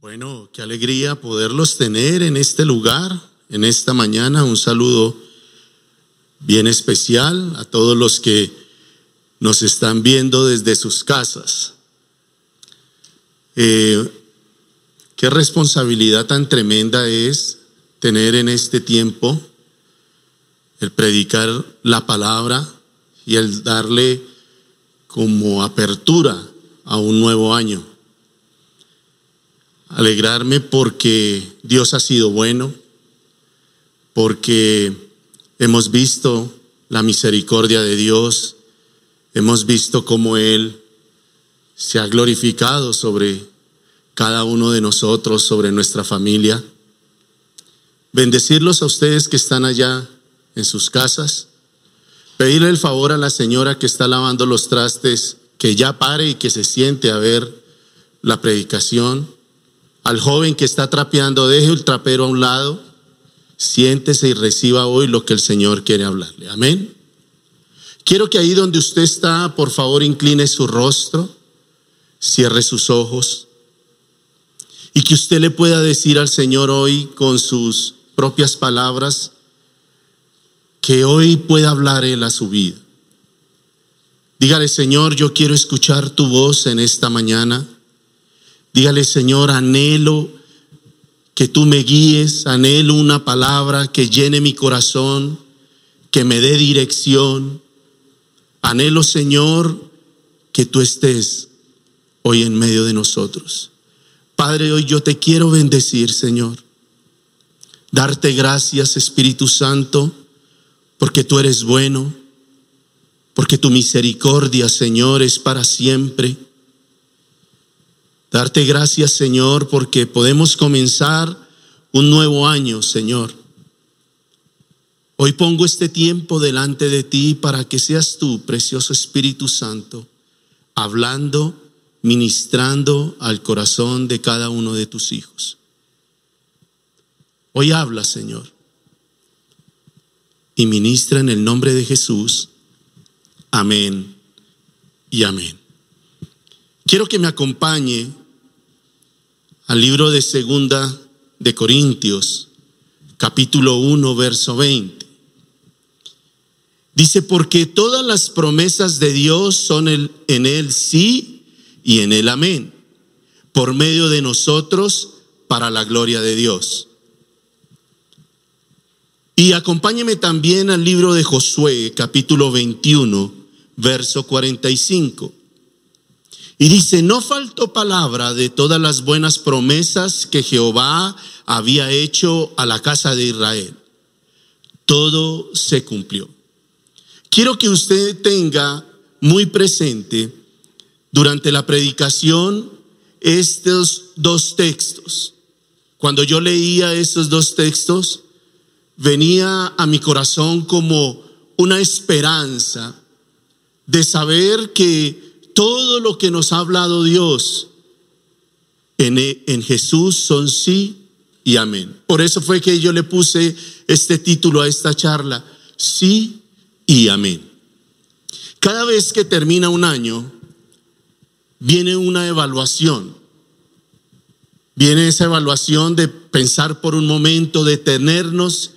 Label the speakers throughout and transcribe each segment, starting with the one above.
Speaker 1: Bueno, qué alegría poderlos tener en este lugar, en esta mañana. Un saludo bien especial a todos los que nos están viendo desde sus casas. Eh, qué responsabilidad tan tremenda es tener en este tiempo el predicar la palabra y el darle como apertura a un nuevo año alegrarme porque Dios ha sido bueno, porque hemos visto la misericordia de Dios, hemos visto cómo Él se ha glorificado sobre cada uno de nosotros, sobre nuestra familia. Bendecirlos a ustedes que están allá en sus casas. Pedirle el favor a la señora que está lavando los trastes que ya pare y que se siente a ver la predicación al joven que está trapeando, deje el trapero a un lado, siéntese y reciba hoy lo que el Señor quiere hablarle. Amén. Quiero que ahí donde usted está, por favor, incline su rostro, cierre sus ojos y que usted le pueda decir al Señor hoy con sus propias palabras que hoy pueda hablar Él a su vida. Dígale, Señor, yo quiero escuchar tu voz en esta mañana. Dígale, Señor, anhelo que tú me guíes, anhelo una palabra que llene mi corazón, que me dé dirección. Anhelo, Señor, que tú estés hoy en medio de nosotros. Padre, hoy yo te quiero bendecir, Señor. Darte gracias, Espíritu Santo, porque tú eres bueno, porque tu misericordia, Señor, es para siempre Darte gracias, Señor, porque podemos comenzar un nuevo año, Señor. Hoy pongo este tiempo delante de ti para que seas tú, precioso Espíritu Santo, hablando, ministrando al corazón de cada uno de tus hijos. Hoy habla, Señor, y ministra en el nombre de Jesús. Amén y amén. Quiero que me acompañe al libro de Segunda de Corintios, capítulo 1, verso 20. Dice, porque todas las promesas de Dios son en él sí y en él amén, por medio de nosotros para la gloria de Dios. Y acompáñeme también al libro de Josué, capítulo 21, verso 45. Y dice, no faltó palabra de todas las buenas promesas que Jehová había hecho a la casa de Israel. Todo se cumplió. Quiero que usted tenga muy presente durante la predicación estos dos textos. Cuando yo leía estos dos textos, venía a mi corazón como una esperanza de saber que todo lo que nos ha hablado Dios en, Jesús son sí y amén. Por eso fue que yo le puse este título a esta charla, sí y amén. Cada vez que termina un año, viene una evaluación. Viene esa evaluación de pensar por un momento, detenernos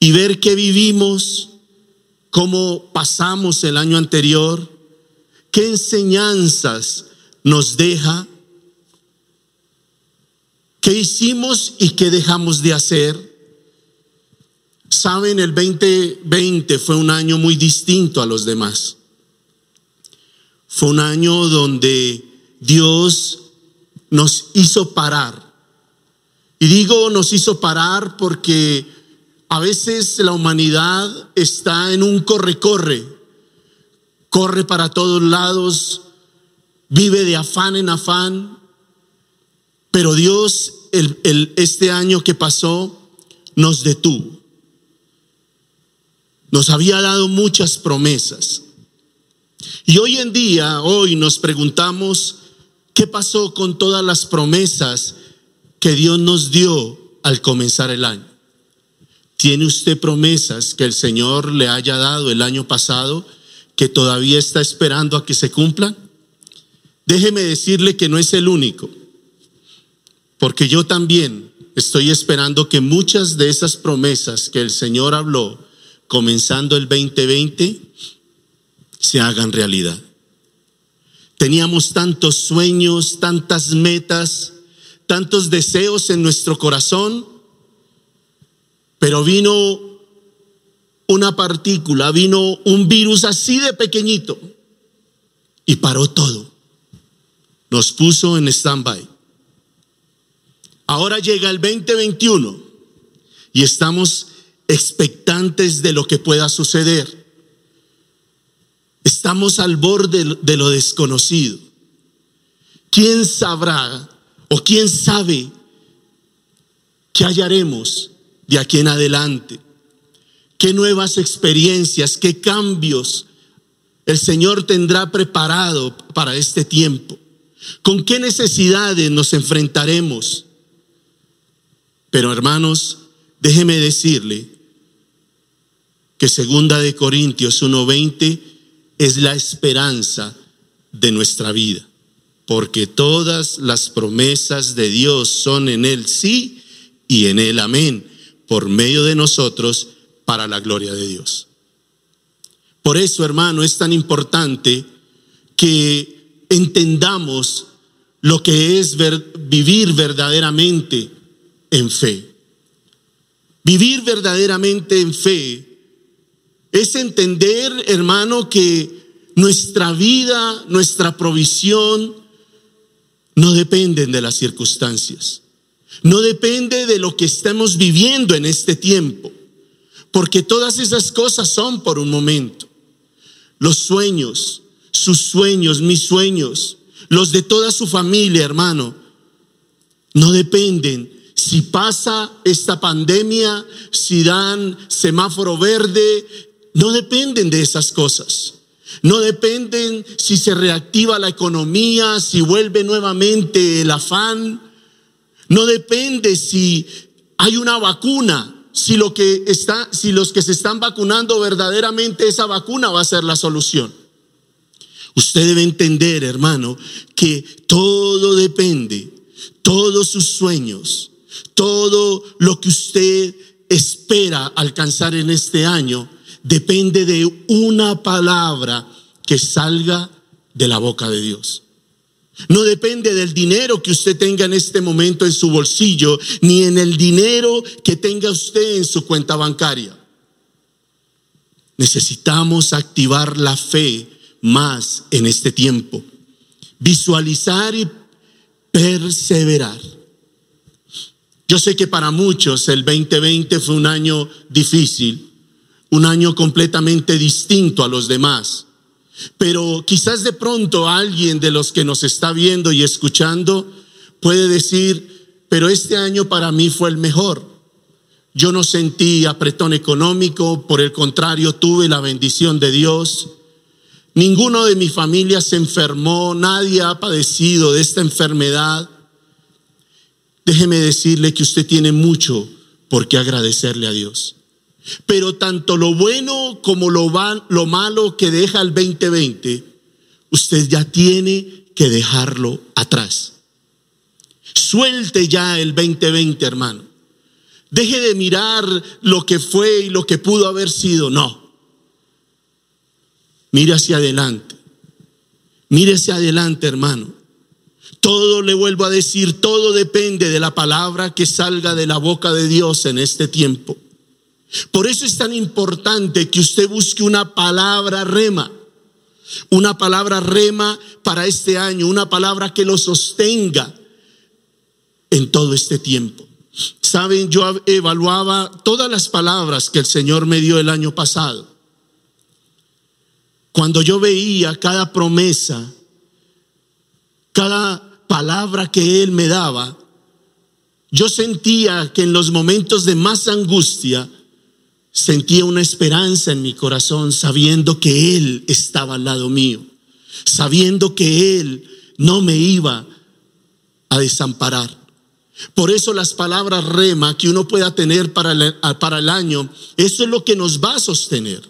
Speaker 1: y ver qué vivimos, cómo pasamos el año anterior, ¿Qué enseñanzas nos deja? ¿Qué hicimos y qué dejamos de hacer? Saben, el 2020 fue un año muy distinto a los demás. Fue un año donde Dios nos hizo parar. Y digo nos hizo parar porque a veces la humanidad está en un corre-corre corre para todos lados, vive de afán en afán, pero Dios este año que pasó nos detuvo. Nos había dado muchas promesas. Y hoy en día, hoy nos preguntamos, ¿qué pasó con todas las promesas que Dios nos dio al comenzar el año? ¿Tiene usted promesas que el Señor le haya dado el año pasado? Que todavía está esperando a que se cumplan? Déjeme decirle que no es el único. Porque yo también estoy esperando que muchas de esas promesas que el Señor habló comenzando el 2020 se hagan realidad. Teníamos tantos sueños, tantas metas, tantos deseos en nuestro corazón, pero vino una partícula, vino un virus así de pequeñito y paró todo. Nos puso en stand-by. Ahora llega el 2021 y estamos expectantes de lo que pueda suceder. Estamos al borde de lo desconocido. ¿Quién sabrá o quién sabe qué hallaremos de aquí en adelante? ¿Qué nuevas experiencias, qué cambios el Señor tendrá preparado para este tiempo? ¿Con qué necesidades nos enfrentaremos? Pero hermanos, déjeme decirle que segunda de Corintios 1:20 es la esperanza de nuestra vida, porque todas las promesas de Dios son en él sí y en él amén, por medio de nosotros para la gloria de Dios. Por eso, hermano, es tan importante que entendamos lo que es vivir verdaderamente en fe. Vivir verdaderamente en fe es entender, hermano, que nuestra vida, nuestra provisión, no dependen de las circunstancias. No depende de lo que estemos viviendo en este tiempo. Porque todas esas cosas son por un momento. Los sueños, sus sueños, mis sueños, los de toda su familia, hermano, no dependen si pasa esta pandemia, si dan semáforo verde, no dependen de esas cosas. No dependen si se reactiva la economía, si vuelve nuevamente el afán. No depende si hay una vacuna, si lo que está si los que se están vacunando verdaderamente esa vacuna va a ser la solución. Usted debe entender, hermano, que todo depende, todos sus sueños, todo lo que usted espera alcanzar en este año depende de una palabra que salga de la boca de Dios. No depende del dinero que usted tenga en este momento en su bolsillo, ni en el dinero que tenga usted en su cuenta bancaria. Necesitamos activar la fe más en este tiempo, visualizar y perseverar. Yo sé que para muchos el 2020 fue un año difícil, un año completamente distinto a los demás. Pero quizás de pronto alguien de los que nos está viendo y escuchando puede decir, pero este año para mí fue el mejor. Yo no sentí apretón económico, por el contrario tuve la bendición de Dios. Ninguno de mi familia se enfermó, nadie ha padecido de esta enfermedad. Déjeme decirle que usted tiene mucho por qué agradecerle a Dios. Pero tanto lo bueno como lo, lo malo que deja el 2020, usted ya tiene que dejarlo atrás. Suelte ya el 2020, hermano. Deje de mirar lo que fue y lo que pudo haber sido. No. Mire hacia adelante. Mire hacia adelante, hermano. Todo le vuelvo a decir, todo depende de la palabra que salga de la boca de Dios en este tiempo. Por eso es tan importante que usted busque una palabra rema, una palabra rema para este año, una palabra que lo sostenga en todo este tiempo. Saben, yo evaluaba todas las palabras que el Señor me dio el año pasado. Cuando yo veía cada promesa, cada palabra que Él me daba, yo sentía que en los momentos de más angustia, Sentía una esperanza en mi corazón sabiendo que Él estaba al lado mío, sabiendo que Él no me iba a desamparar. Por eso las palabras rema que uno pueda tener para el, para el año, eso es lo que nos va a sostener.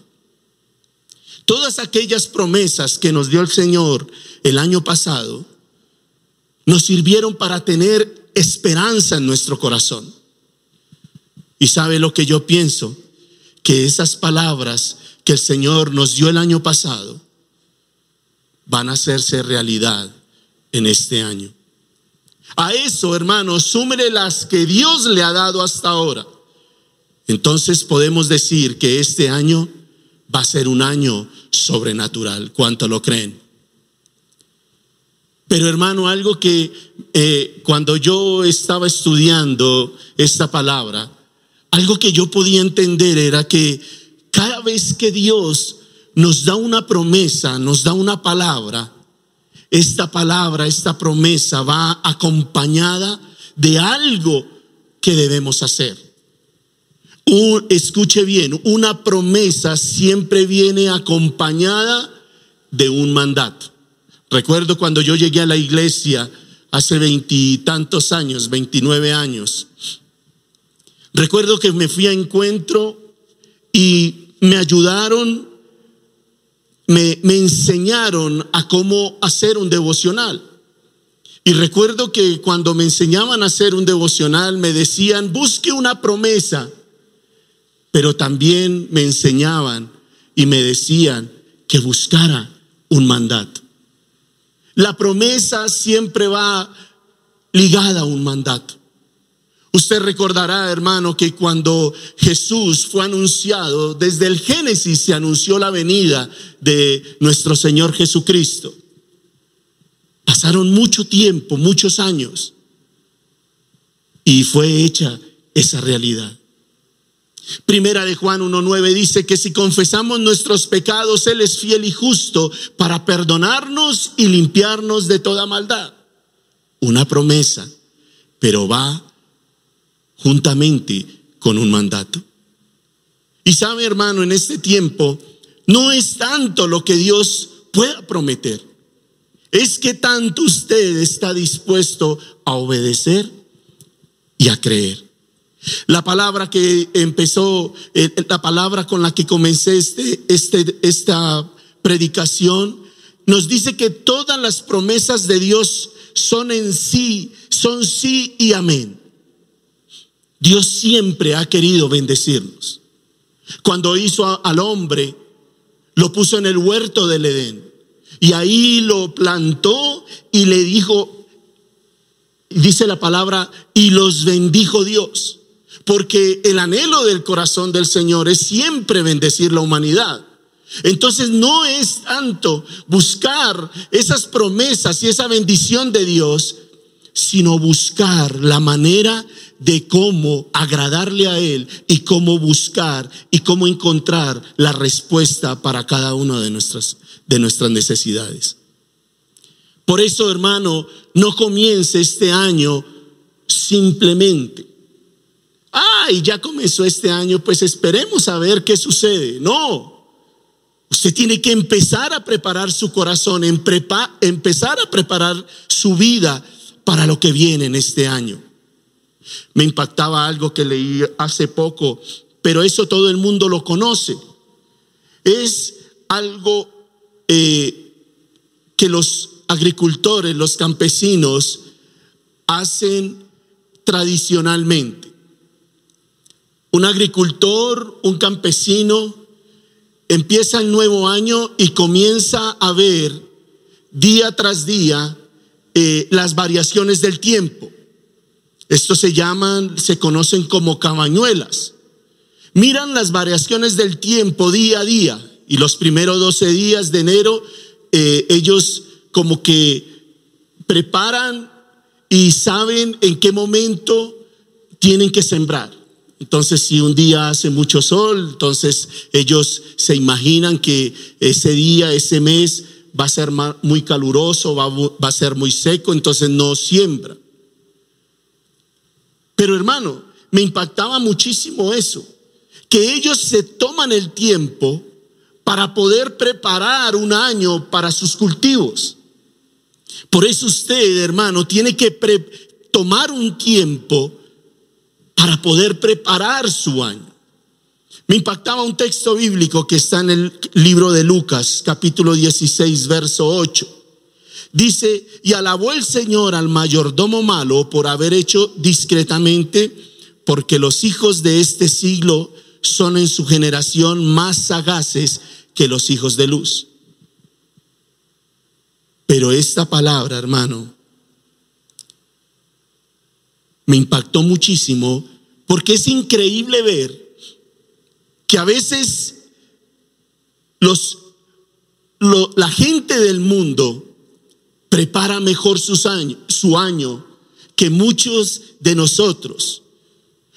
Speaker 1: Todas aquellas promesas que nos dio el Señor el año pasado, nos sirvieron para tener esperanza en nuestro corazón. Y sabe lo que yo pienso, que esas palabras que el Señor nos dio el año pasado van a hacerse realidad en este año. A eso, hermanos, súmele las que Dios le ha dado hasta ahora. Entonces podemos decir que este año va a ser un año sobrenatural. ¿Cuánto lo creen? Pero hermano, algo que eh, cuando yo estaba estudiando esta palabra, algo que yo podía entender era que cada vez que Dios nos da una promesa, nos da una palabra, esta palabra, esta promesa va acompañada de algo que debemos hacer. escuche bien, una promesa siempre viene acompañada de un mandato. Recuerdo cuando yo llegué a la iglesia hace veintitantos años, veintinueve años. Recuerdo que me fui a encuentro y me ayudaron, me, me enseñaron a cómo hacer un devocional. Y recuerdo que cuando me enseñaban a hacer un devocional me decían, busque una promesa, pero también me enseñaban y me decían que buscara un mandato. La promesa siempre va ligada a un mandato. Usted recordará, hermano, que cuando Jesús fue anunciado, desde el Génesis se anunció la venida de nuestro Señor Jesucristo. Pasaron mucho tiempo, muchos años, y fue hecha esa realidad. Primera de Juan 1.9 dice que si confesamos nuestros pecados, Él es fiel y justo para perdonarnos y limpiarnos de toda maldad. Una promesa, pero va juntamente con un mandato. Y sabe, hermano, en este tiempo no es tanto lo que Dios pueda prometer, es que tanto usted está dispuesto a obedecer y a creer. La palabra que empezó, eh, la palabra con la que comencé este, este, esta predicación, nos dice que todas las promesas de Dios son en sí, son sí y amén. Dios siempre ha querido bendecirnos. Cuando hizo al hombre, lo puso en el huerto del Edén. Y ahí lo plantó y le dijo, dice la palabra, y los bendijo Dios porque el anhelo del corazón del Señor es siempre bendecir la humanidad. Entonces no es tanto buscar esas promesas y esa bendición de Dios, sino buscar la manera de cómo agradarle a Él y cómo buscar y cómo encontrar la respuesta para cada una de nuestras, de nuestras necesidades. Por eso, hermano, no comience este año simplemente ah, y ya comenzó este año, pues esperemos a ver qué sucede. No, usted tiene que empezar a preparar su corazón, empezar a preparar su vida para lo que viene en este año. Me impactaba algo que leí hace poco, pero eso todo el mundo lo conoce. Es algo eh, que los agricultores, los campesinos hacen tradicionalmente. Un agricultor, un campesino, empieza el nuevo año y comienza a ver día tras día eh, las variaciones del tiempo. Estos se llaman, se conocen como cabañuelas. Miran las variaciones del tiempo día a día y los primeros 12 días de enero eh, ellos como que preparan y saben en qué momento tienen que sembrar. Entonces, si un día hace mucho sol, entonces ellos se imaginan que ese día, ese mes va a ser muy caluroso, va, a ser muy seco, entonces no siembra. Pero hermano, me impactaba muchísimo eso, que ellos se toman el tiempo para poder preparar un año para sus cultivos. Por eso usted, hermano, tiene que tomar un tiempo para poder preparar su año. Me impactaba un texto bíblico que está en el libro de Lucas, capítulo 16, verso 8. Dice, y alabó el Señor al mayordomo malo por haber hecho discretamente, porque los hijos de este siglo son en su generación más sagaces que los hijos de luz. Pero esta palabra, hermano, me impactó muchísimo porque es increíble ver que a veces los, la gente del mundo prepara mejor sus su año que muchos de nosotros.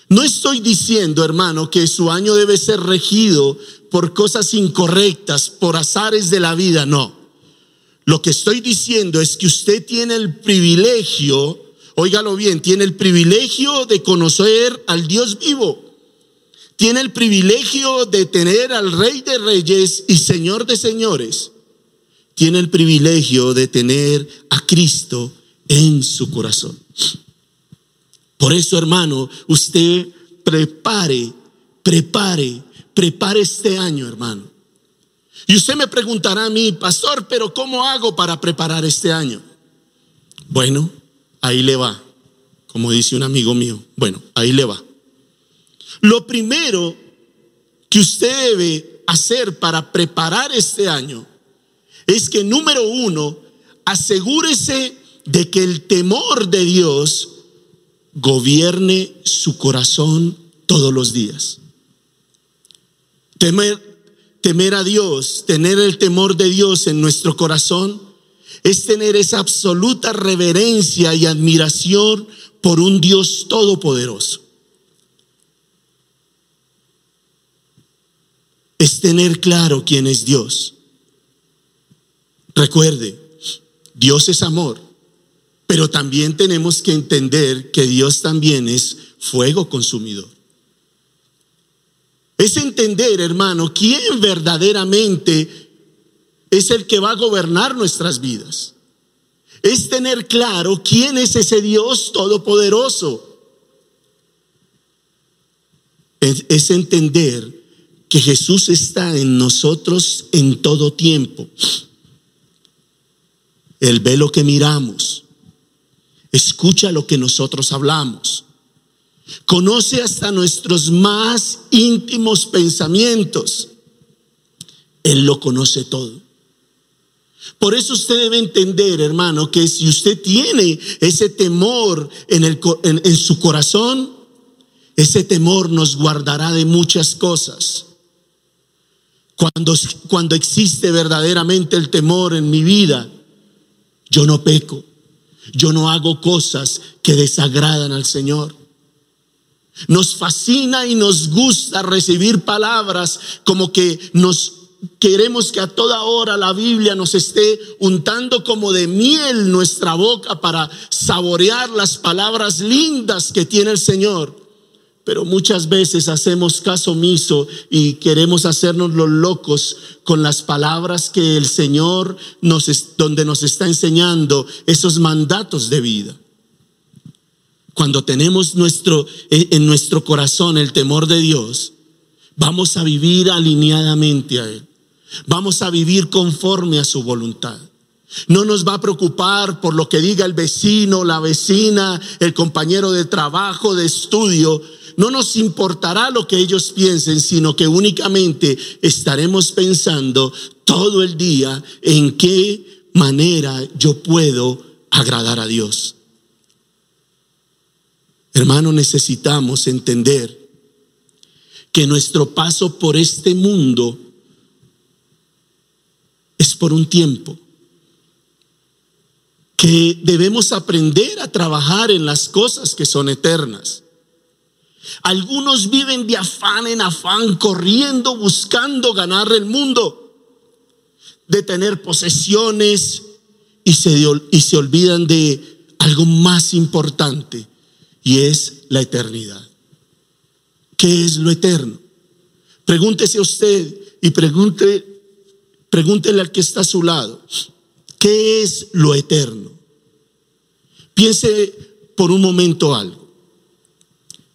Speaker 1: No estoy diciendo, hermano, que su año debe ser regido por cosas incorrectas, por azares de la vida, no. Lo que estoy diciendo es que usted tiene el privilegio, óigalo bien, tiene el privilegio de conocer al Dios vivo. Tiene el privilegio de tener al Rey de Reyes y Señor de Señores tiene el privilegio de tener a Cristo en su corazón. Por eso, hermano, usted prepare, prepare, prepare este año, hermano. Y usted me preguntará a mí, pastor, pero ¿cómo hago para preparar este año? Bueno, ahí le va, como dice un amigo mío. Bueno, ahí le va. Lo primero que usted debe hacer para preparar este año es que número uno, asegúrese de que el temor de Dios gobierne su corazón todos los días. Temer, temer a Dios, tener el temor de Dios en nuestro corazón, es tener esa absoluta reverencia y admiración por un Dios todopoderoso. Es tener claro quién es Dios. Recuerde, Dios es amor, pero también tenemos que entender que Dios también es fuego consumidor. Es entender, hermano, quién verdaderamente es el que va a gobernar nuestras vidas. Es tener claro quién es ese Dios todopoderoso. Es, es, entender que Jesús está en nosotros en todo tiempo. Él ve lo que miramos, escucha lo que nosotros hablamos, conoce hasta nuestros más íntimos pensamientos. Él lo conoce todo. Por eso usted debe entender, hermano, que si usted tiene ese temor en, el, en, su corazón, ese temor nos guardará de muchas cosas. Cuando, cuando existe verdaderamente el temor en mi vida, yo no peco. Yo no hago cosas que desagradan al Señor. Nos fascina y nos gusta recibir palabras como que nos queremos que a toda hora la Biblia nos esté untando como de miel nuestra boca para saborear las palabras lindas que tiene el Señor. Pero muchas veces hacemos caso omiso y queremos hacernos los locos con las palabras que el Señor nos, donde nos está enseñando esos mandatos de vida. Cuando tenemos nuestro, eh, en nuestro corazón el temor de Dios, vamos a vivir alineadamente a Él. Vamos a vivir conforme a su voluntad. No nos va a preocupar por lo que diga el vecino, la vecina, el compañero de trabajo, de estudio, no nos importará lo que ellos piensen, sino que únicamente estaremos pensando todo el día en qué manera yo puedo agradar a Dios. Hermano, necesitamos entender que nuestro paso por este mundo es por un tiempo que debemos aprender a trabajar en las cosas que son eternas. Algunos viven de afán en afán, corriendo, buscando ganar el mundo, de tener posesiones y se, y se olvidan de algo más importante y es la eternidad. ¿Qué es lo eterno? Pregúntese usted y pregunte, pregúntele al que está a su lado. ¿Qué es lo eterno? Piense por un momento algo.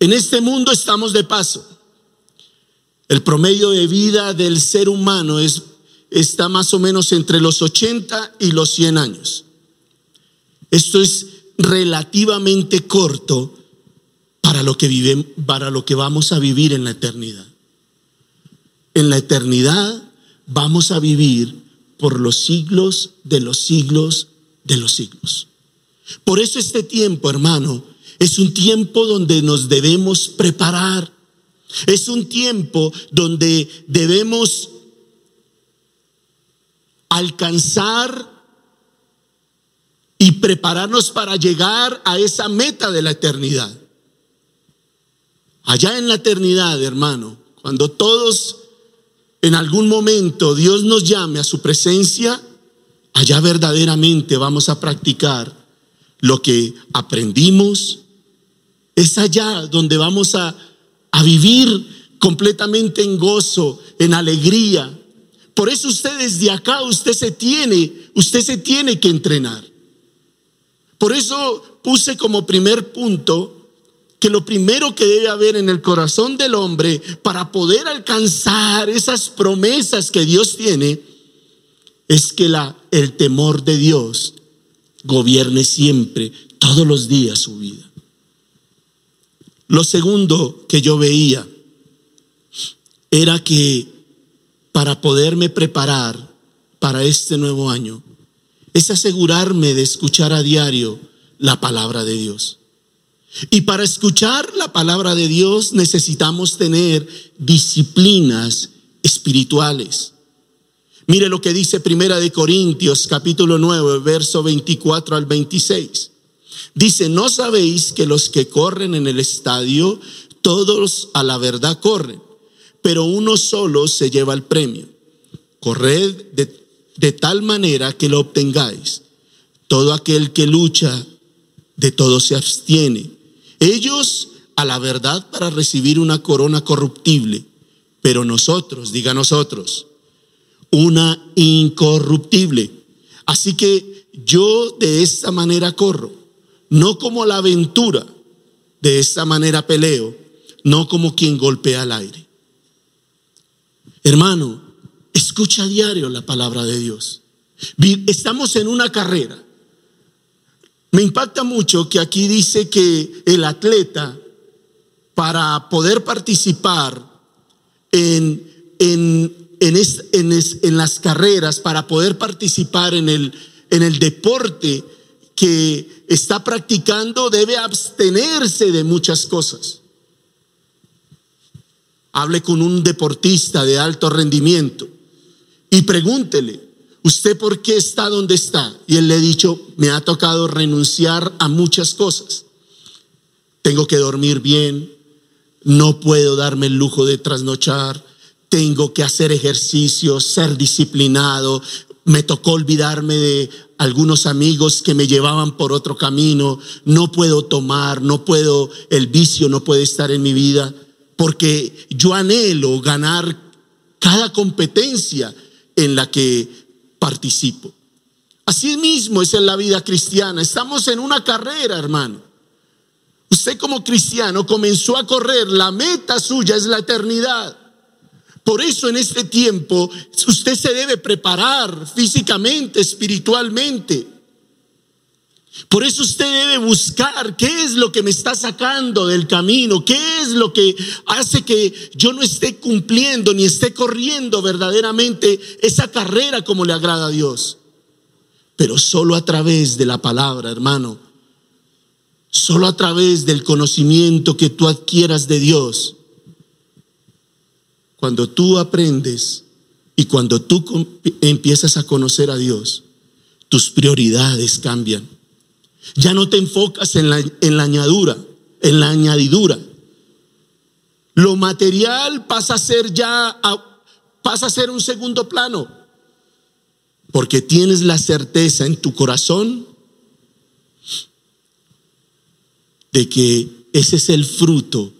Speaker 1: En este mundo estamos de paso. El promedio de vida del ser humano es, está más o menos entre los 80 y los 100 años. Esto es relativamente corto para lo que vive, para lo que vamos a vivir en la eternidad. En la eternidad vamos a vivir por los siglos de los siglos de los siglos. Por eso este tiempo, hermano, es un tiempo donde nos debemos preparar. Es un tiempo donde debemos alcanzar y prepararnos para llegar a esa meta de la eternidad. Allá en la eternidad, hermano, cuando todos en algún momento Dios nos llame a su presencia, allá verdaderamente vamos a practicar lo que aprendimos. Es allá donde vamos a, a vivir completamente en gozo, en alegría. Por eso usted desde acá, usted se tiene, usted se tiene que entrenar. Por eso puse como primer punto que lo primero que debe haber en el corazón del hombre para poder alcanzar esas promesas que Dios tiene es que la, el temor de Dios gobierne siempre, todos los días su vida. Lo segundo que yo veía era que para poderme preparar para este nuevo año es asegurarme de escuchar a diario la palabra de Dios. Y para escuchar la palabra de Dios necesitamos tener disciplinas espirituales. Mire lo que dice Primera de Corintios capítulo 9, verso 24 al 26. Dice, "No sabéis que los que corren en el estadio todos a la verdad corren, pero uno solo se lleva el premio. Corred de, de tal manera que lo obtengáis. Todo aquel que lucha de todo se abstiene." Ellos a la verdad para recibir una corona corruptible, pero nosotros, diga nosotros, una incorruptible. Así que yo de esta manera corro, no como la aventura, de esta manera peleo, no como quien golpea al aire. Hermano, escucha a diario la palabra de Dios. Estamos en una carrera. Me impacta mucho que aquí dice que el atleta, para poder participar en, en, en, las carreras, para poder participar en el, en el deporte que está practicando, debe abstenerse de muchas cosas. Hable con un deportista de alto rendimiento y pregúntele, ¿usted por qué está donde está? Y él le ha dicho, me ha tocado renunciar a muchas cosas. Tengo que dormir bien, no puedo darme el lujo de trasnochar, tengo que hacer ejercicio, ser disciplinado, me tocó olvidarme de algunos amigos que me llevaban por otro camino, no puedo tomar, no puedo, el vicio no puede estar en mi vida, porque yo anhelo ganar cada competencia en la que participo. Así mismo es en la vida cristiana. Estamos en una carrera, hermano. Usted como cristiano comenzó a correr, la meta suya es la eternidad. Por eso en este tiempo usted se debe preparar físicamente, espiritualmente. Por eso usted debe buscar qué es lo que me está sacando del camino, qué es lo que hace que yo no esté cumpliendo ni esté corriendo verdaderamente esa carrera como le agrada a Dios. Pero solo a través de la palabra, hermano, solo a través del conocimiento que tú adquieras de Dios, cuando tú aprendes y cuando tú empiezas a conocer a Dios, tus prioridades cambian. Ya no te enfocas en la, en la añadura, en la añadidura. Lo material pasa a ser ya, pasa a ser un segundo plano, porque tienes la certeza en tu corazón de que ese es el fruto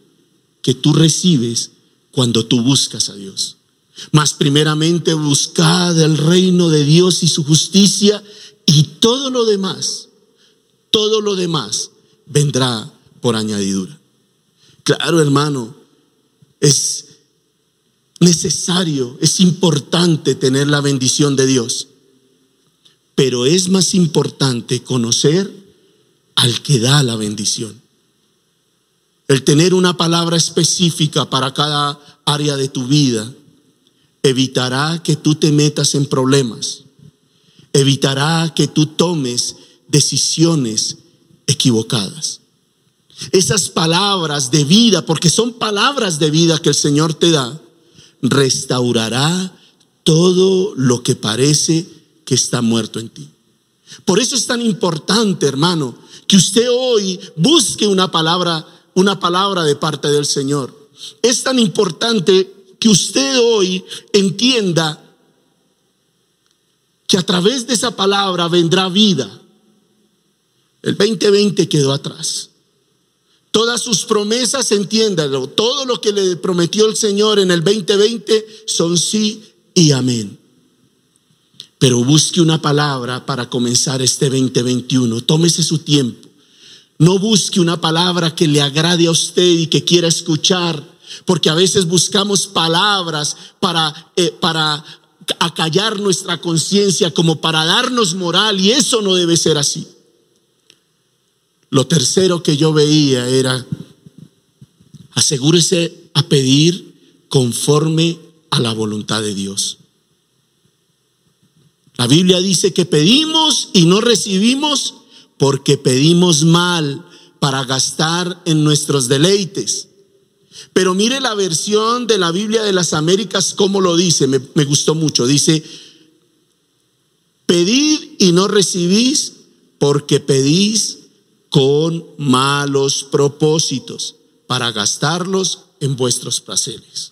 Speaker 1: que tú recibes cuando tú buscas a Dios. Mas primeramente buscad el reino de Dios y su justicia y todo lo demás todo lo demás vendrá por añadidura. Claro, hermano, es necesario, es importante tener la bendición de Dios, pero es más importante conocer al que da la bendición. El tener una palabra específica para cada área de tu vida evitará que tú te metas en problemas, evitará que tú tomes decisiones equivocadas. Esas palabras de vida, porque son palabras de vida que el Señor te da, restaurará todo lo que parece que está muerto en ti. Por eso es tan importante, hermano, que usted hoy busque una palabra, una palabra de parte del Señor. Es tan importante que usted hoy entienda que a través de esa palabra vendrá vida. El 2020 quedó atrás. Todas sus promesas, entiéndalo, todo lo que le prometió el Señor en el 2020 son sí y amén. Pero busque una palabra para comenzar este 2021. Tómese su tiempo. No busque una palabra que le agrade a usted y que quiera escuchar, porque a veces buscamos palabras para, eh, para acallar nuestra conciencia, como para darnos moral, y eso no debe ser así. Lo tercero que yo veía era, asegúrese a pedir conforme a la voluntad de Dios. La Biblia dice que pedimos y no recibimos porque pedimos mal para gastar en nuestros deleites. Pero mire la versión de la Biblia de las Américas, como lo dice, me, me gustó mucho. Dice, pedid y no recibís porque pedís con malos propósitos para gastarlos en vuestros placeres.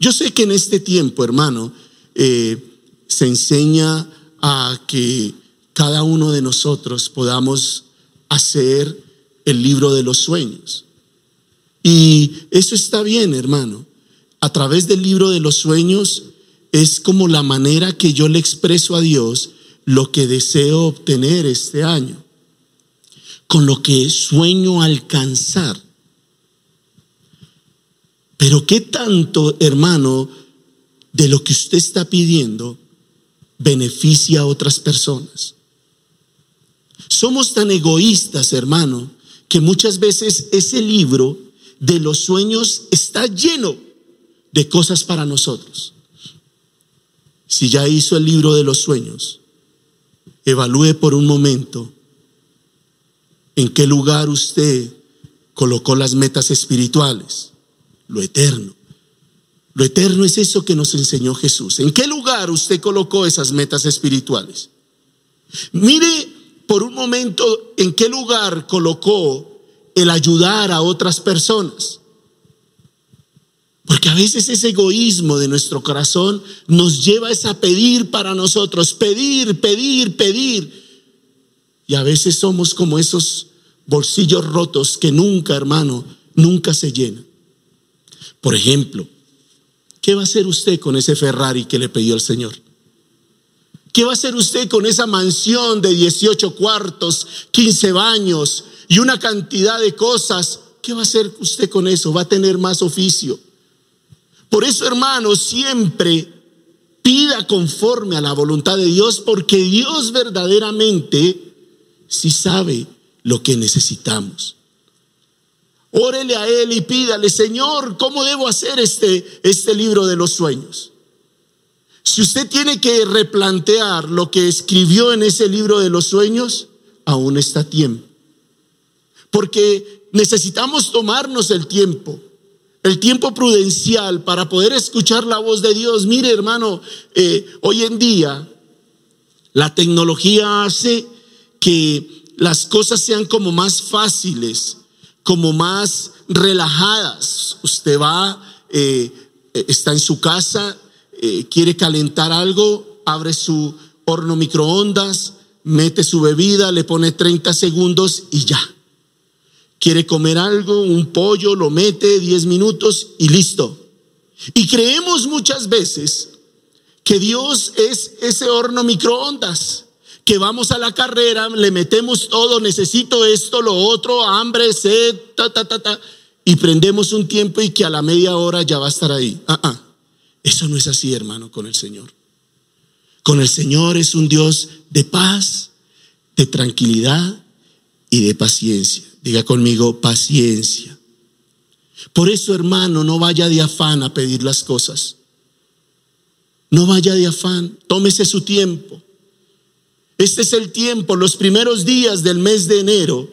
Speaker 1: Yo sé que en este tiempo, hermano, eh, se enseña a que cada uno de nosotros podamos hacer el libro de los sueños. Y eso está bien, hermano. A través del libro de los sueños es como la manera que yo le expreso a Dios lo que deseo obtener este año con lo que sueño alcanzar. Pero ¿qué tanto, hermano, de lo que usted está pidiendo beneficia a otras personas? Somos tan egoístas, hermano, que muchas veces ese libro de los sueños está lleno de cosas para nosotros. Si ya hizo el libro de los sueños, evalúe por un momento ¿En qué lugar usted colocó las metas espirituales? Lo eterno. Lo eterno es eso que nos enseñó Jesús. ¿En qué lugar usted colocó esas metas espirituales? Mire por un momento en qué lugar colocó el ayudar a otras personas. Porque a veces ese egoísmo de nuestro corazón nos lleva a pedir para nosotros, pedir, pedir, pedir. Y a veces somos como esos bolsillos rotos que nunca, hermano, nunca se llenan. Por ejemplo, ¿qué va a hacer usted con ese Ferrari que le pidió el Señor? ¿Qué va a hacer usted con esa mansión de 18 cuartos, 15 baños y una cantidad de cosas? ¿Qué va a hacer usted con eso? Va a tener más oficio. Por eso, hermano, siempre pida conforme a la voluntad de Dios, porque Dios verdaderamente si sabe lo que necesitamos. Órele a Él y pídale, Señor, ¿cómo debo hacer este, este libro de los sueños? Si usted tiene que replantear lo que escribió en ese libro de los sueños, aún está tiempo. Porque necesitamos tomarnos el tiempo, el tiempo prudencial para poder escuchar la voz de Dios. Mire, hermano, eh, hoy en día la tecnología hace que las cosas sean como más fáciles, como más relajadas. Usted va, eh, está en su casa, eh, quiere calentar algo, abre su horno microondas, mete su bebida, le pone 30 segundos y ya. Quiere comer algo, un pollo, lo mete 10 minutos y listo. Y creemos muchas veces que Dios es ese horno microondas que vamos a la carrera, le metemos todo, necesito esto, lo otro, hambre, sed, ta, ta, ta, ta, y prendemos un tiempo y que a la media hora ya va a estar ahí. Ah, ah. Eso no es así, hermano, con el Señor. Con el Señor es un Dios de paz, de tranquilidad y de paciencia. Diga conmigo, paciencia. Por eso, hermano, no vaya de afán a pedir las cosas. No vaya de afán, tómese su tiempo. Este es el tiempo, los primeros días del mes de enero.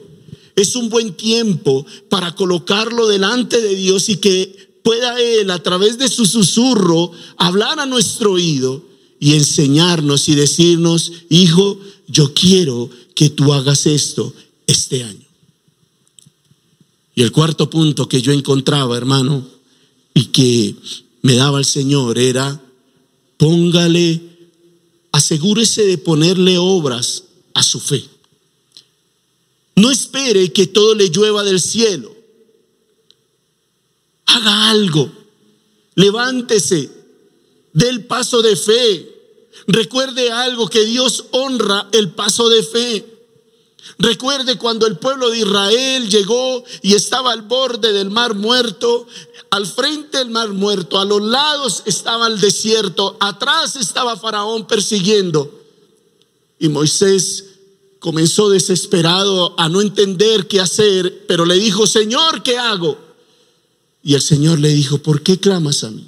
Speaker 1: Es un buen tiempo para colocarlo delante de Dios y que pueda Él a través de su susurro hablar a nuestro oído y enseñarnos y decirnos, hijo, yo quiero que tú hagas esto este año. Y el cuarto punto que yo encontraba, hermano, y que me daba el Señor era, póngale, asegúrese de ponerle obras a su fe. No espere que todo le llueva del cielo. Haga algo. Levántese. Del paso de fe. Recuerde algo que Dios honra el paso de fe. Recuerde cuando el pueblo de Israel llegó y estaba al borde del mar muerto, al frente del mar muerto, a los lados estaba el desierto, atrás estaba Faraón persiguiendo. Y Moisés comenzó desesperado a no entender qué hacer, pero le dijo, Señor, ¿qué hago? Y el Señor le dijo, ¿por qué clamas a mí?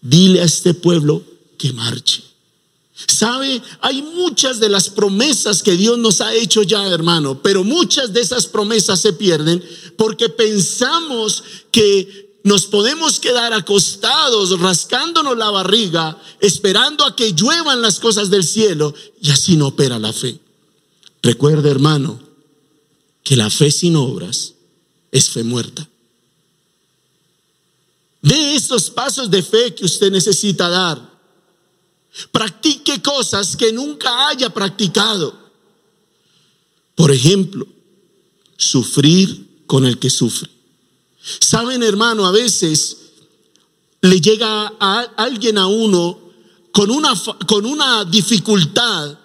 Speaker 1: Dile a este pueblo que marche. ¿Sabe? Hay muchas de las promesas que Dios nos ha hecho ya, hermano, pero muchas de esas promesas se pierden porque pensamos que nos podemos quedar acostados, rascándonos la barriga, esperando a que lluevan las cosas del cielo y así no opera la fe. Recuerde, hermano, que la fe sin obras es fe muerta. De esos pasos de fe que usted necesita dar. Practique cosas que nunca haya practicado. Por ejemplo, sufrir con el que sufre. Saben, hermano, a veces le llega a alguien a uno con una, con una dificultad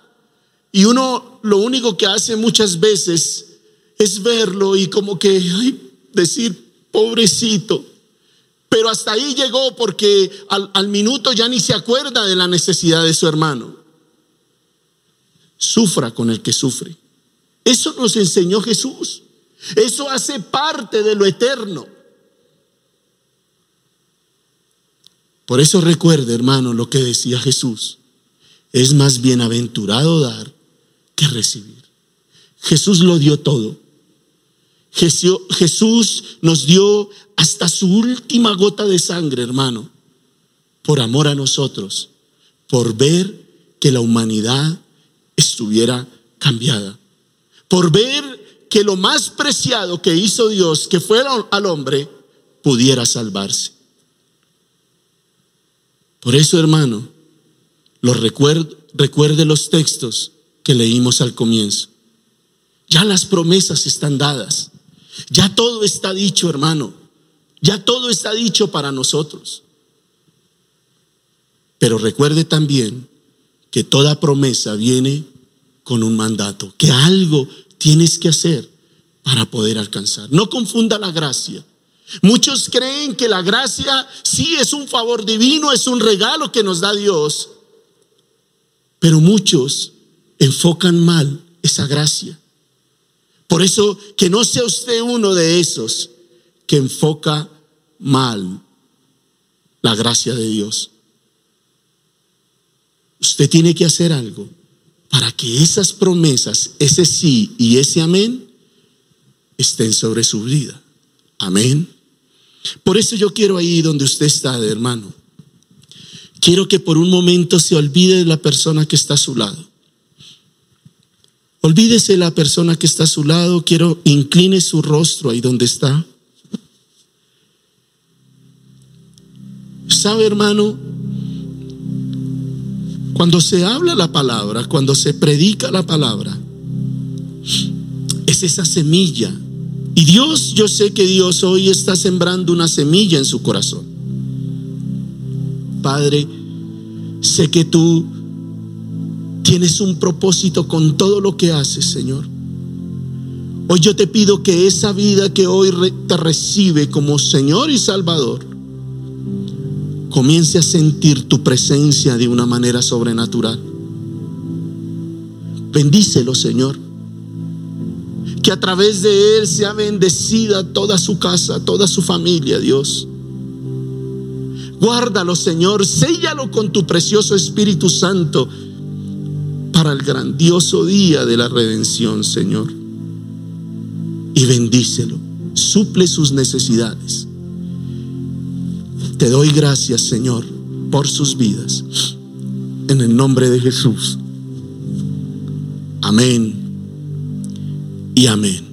Speaker 1: y uno lo único que hace muchas veces es verlo y como que decir, pobrecito, pero hasta ahí llegó porque al, minuto ya ni se acuerda de la necesidad de su hermano. Sufra con el que sufre. Eso nos enseñó Jesús. Eso hace parte de lo eterno. Por eso recuerde, hermano, lo que decía Jesús. Es más bienaventurado dar que recibir. Jesús lo dio todo. Jesús nos dio hasta su última gota de sangre, hermano, por amor a nosotros, por ver que la humanidad estuviera cambiada, por ver que lo más preciado que hizo Dios, que fue al hombre, pudiera salvarse. Por eso, hermano, lo recuerde los textos que leímos al comienzo. Ya las promesas están dadas. Ya todo está dicho, hermano. Ya todo está dicho para nosotros. Pero recuerde también que toda promesa viene con un mandato, que algo tienes que hacer para poder alcanzar. No confunda la gracia. Muchos creen que la gracia sí es un favor divino, es un regalo que nos da Dios, pero muchos enfocan mal esa gracia. Por eso que no sea usted uno de esos que enfoca mal la gracia de Dios. Usted tiene que hacer algo para que esas promesas, ese sí y ese amén, estén sobre su vida. Amén. Por eso yo quiero ahí donde usted está, hermano. Quiero que por un momento se olvide de la persona que está a su lado. Olvídese la persona que está a su lado, quiero incline su rostro ahí donde está. ¿Sabe, hermano? Cuando se habla la palabra, cuando se predica la palabra, es esa semilla. Y Dios, yo sé que Dios hoy está sembrando una semilla en su corazón. Padre, sé que tú Tienes un propósito con todo lo que haces, Señor. Hoy yo te pido que esa vida que hoy te recibe como Señor y Salvador, comience a sentir tu presencia de una manera sobrenatural. Bendícelo, Señor. que a través de él sea bendecida toda su casa, toda su familia, Dios. Guárdalo, Señor, séllalo con tu precioso Espíritu Santo para el grandioso día de la redención, Señor. Y bendícelo, suple sus necesidades. Te doy gracias, Señor, por sus vidas. En el nombre de Jesús. Amén y amén.